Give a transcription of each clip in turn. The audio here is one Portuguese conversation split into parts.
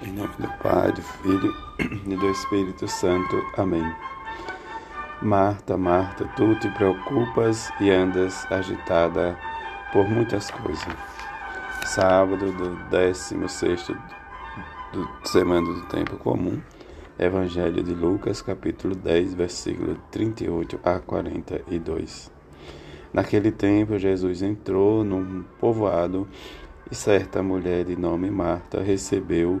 Em nome do Pai, do Filho e do Espírito Santo. Amém. Marta, Marta, tu te preocupas e andas agitada por muitas coisas. Sábado do 16 do Semana do Tempo Comum, Evangelho de Lucas, capítulo 10, versículo 38 a 42. Naquele tempo, Jesus entrou num povoado e certa mulher de nome Marta recebeu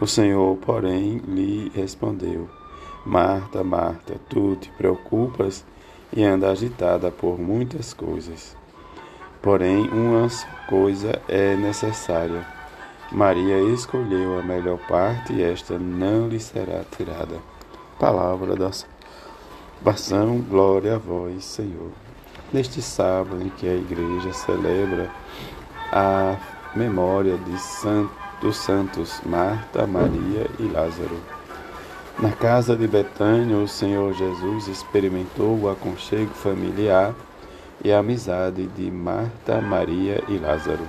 O Senhor, porém, lhe respondeu: Marta, Marta, tu te preocupas e anda agitada por muitas coisas. Porém, uma coisa é necessária. Maria escolheu a melhor parte e esta não lhe será tirada. Palavra da salvação, glória a vós, Senhor. Neste sábado em que a igreja celebra a memória de santo dos santos Marta, Maria e Lázaro. Na casa de Betânia, o Senhor Jesus experimentou o aconchego familiar e a amizade de Marta, Maria e Lázaro.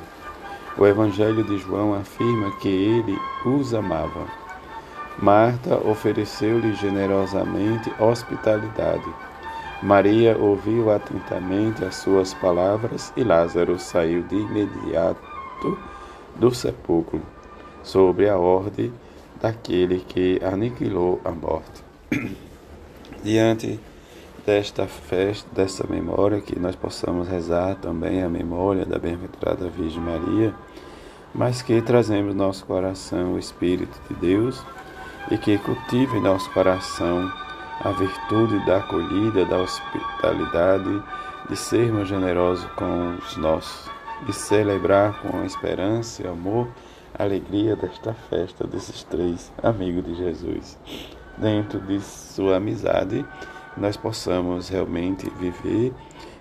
O Evangelho de João afirma que ele os amava. Marta ofereceu-lhe generosamente hospitalidade. Maria ouviu atentamente as suas palavras e Lázaro saiu de imediato do sepulcro sobre a ordem daquele que aniquilou a morte. Diante desta festa, dessa memória, que nós possamos rezar também a memória da bem-aventurada Virgem Maria, mas que trazemos no nosso coração o Espírito de Deus e que cultive em nosso coração a virtude da acolhida, da hospitalidade, de sermos generosos com os nossos, de celebrar com esperança e amor alegria desta festa desses três amigos de Jesus. Dentro de sua amizade, nós possamos realmente viver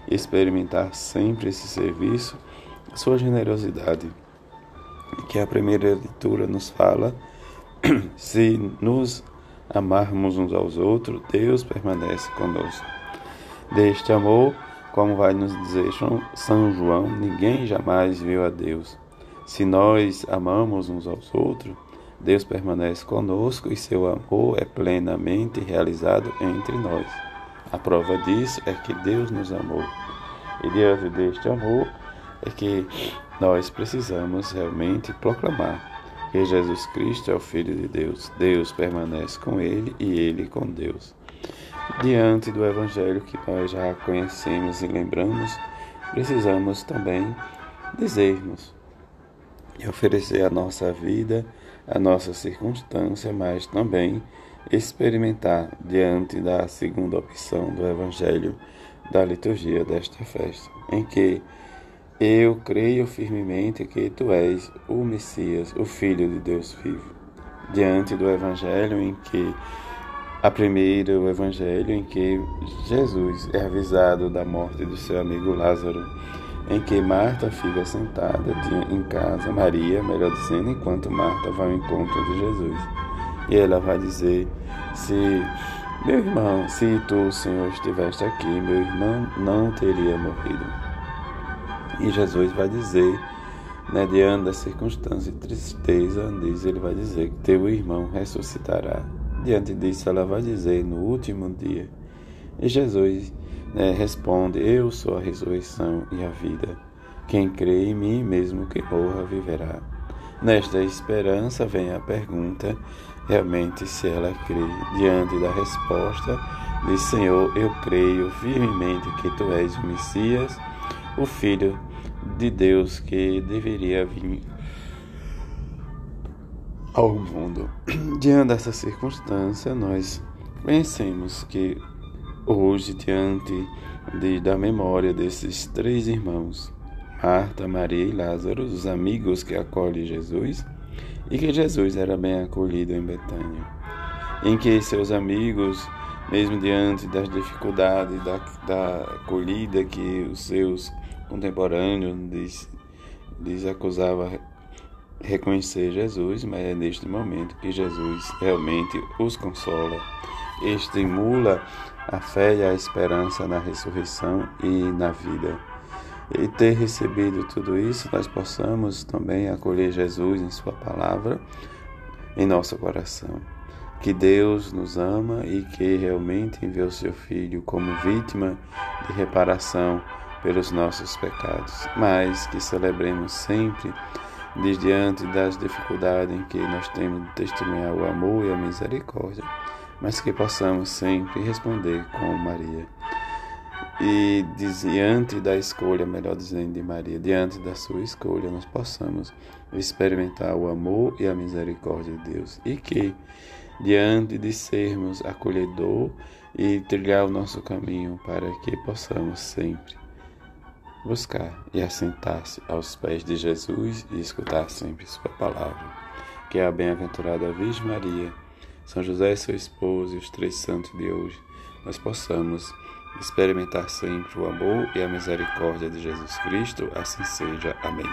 experimentar sempre esse serviço, sua generosidade. Que a primeira leitura nos fala: se nos amarmos uns aos outros, Deus permanece conosco. Deste amor, como vai nos dizer São João, ninguém jamais viu a Deus. Se nós amamos uns aos outros, Deus permanece conosco e seu amor é plenamente realizado entre nós. A prova disso é que Deus nos amou. E diante deste amor é que nós precisamos realmente proclamar que Jesus Cristo é o Filho de Deus. Deus permanece com ele e ele com Deus. Diante do Evangelho que nós já conhecemos e lembramos, precisamos também dizermos e oferecer a nossa vida, a nossa circunstância, mas também experimentar diante da segunda opção do Evangelho da liturgia desta festa, em que eu creio firmemente que tu és o Messias, o Filho de Deus vivo. Diante do Evangelho em que a primeira, o Evangelho em que Jesus é avisado da morte do seu amigo Lázaro em que Marta fica sentada em casa, Maria, melhor dizendo, enquanto Marta vai ao encontro de Jesus. E ela vai dizer: Se meu irmão, se tu, Senhor, estiveste aqui, meu irmão não teria morrido. E Jesus vai dizer, né, diante da circunstância e tristeza, diz, ele vai dizer que teu irmão ressuscitará. Diante disso, ela vai dizer no último dia. E Jesus né, responde: Eu sou a ressurreição e a vida. Quem crê em mim, mesmo que morra, viverá. Nesta esperança vem a pergunta, realmente, se ela crê. Diante da resposta, diz: Senhor, eu creio firmemente que tu és o Messias, o Filho de Deus que deveria vir ao mundo. Diante dessa circunstância, nós pensemos que Hoje, diante de, da memória desses três irmãos, Marta, Maria e Lázaro, os amigos que acolhem Jesus, e que Jesus era bem acolhido em Betânia, em que seus amigos, mesmo diante das dificuldades da, da acolhida que os seus contemporâneos lhes, lhes acusavam reconhecer Jesus, mas é neste momento que Jesus realmente os consola, estimula a fé e a esperança na ressurreição e na vida. E ter recebido tudo isso, nós possamos também acolher Jesus em Sua palavra em nosso coração. Que Deus nos ama e que realmente enviou seu Filho como vítima de reparação pelos nossos pecados, mas que celebremos sempre desde diante das dificuldades em que nós temos de testemunhar o amor e a misericórdia, mas que possamos sempre responder com Maria. E diante da escolha, melhor dizendo, de Maria, diante da sua escolha, nós possamos experimentar o amor e a misericórdia de Deus. E que, diante de sermos acolhedor e trilhar o nosso caminho para que possamos sempre buscar e assentar-se aos pés de Jesus e escutar sempre Sua palavra. Que a bem-aventurada Virgem Maria, São José, seu esposo e os três santos de hoje, nós possamos experimentar sempre o amor e a misericórdia de Jesus Cristo. Assim seja. Amém.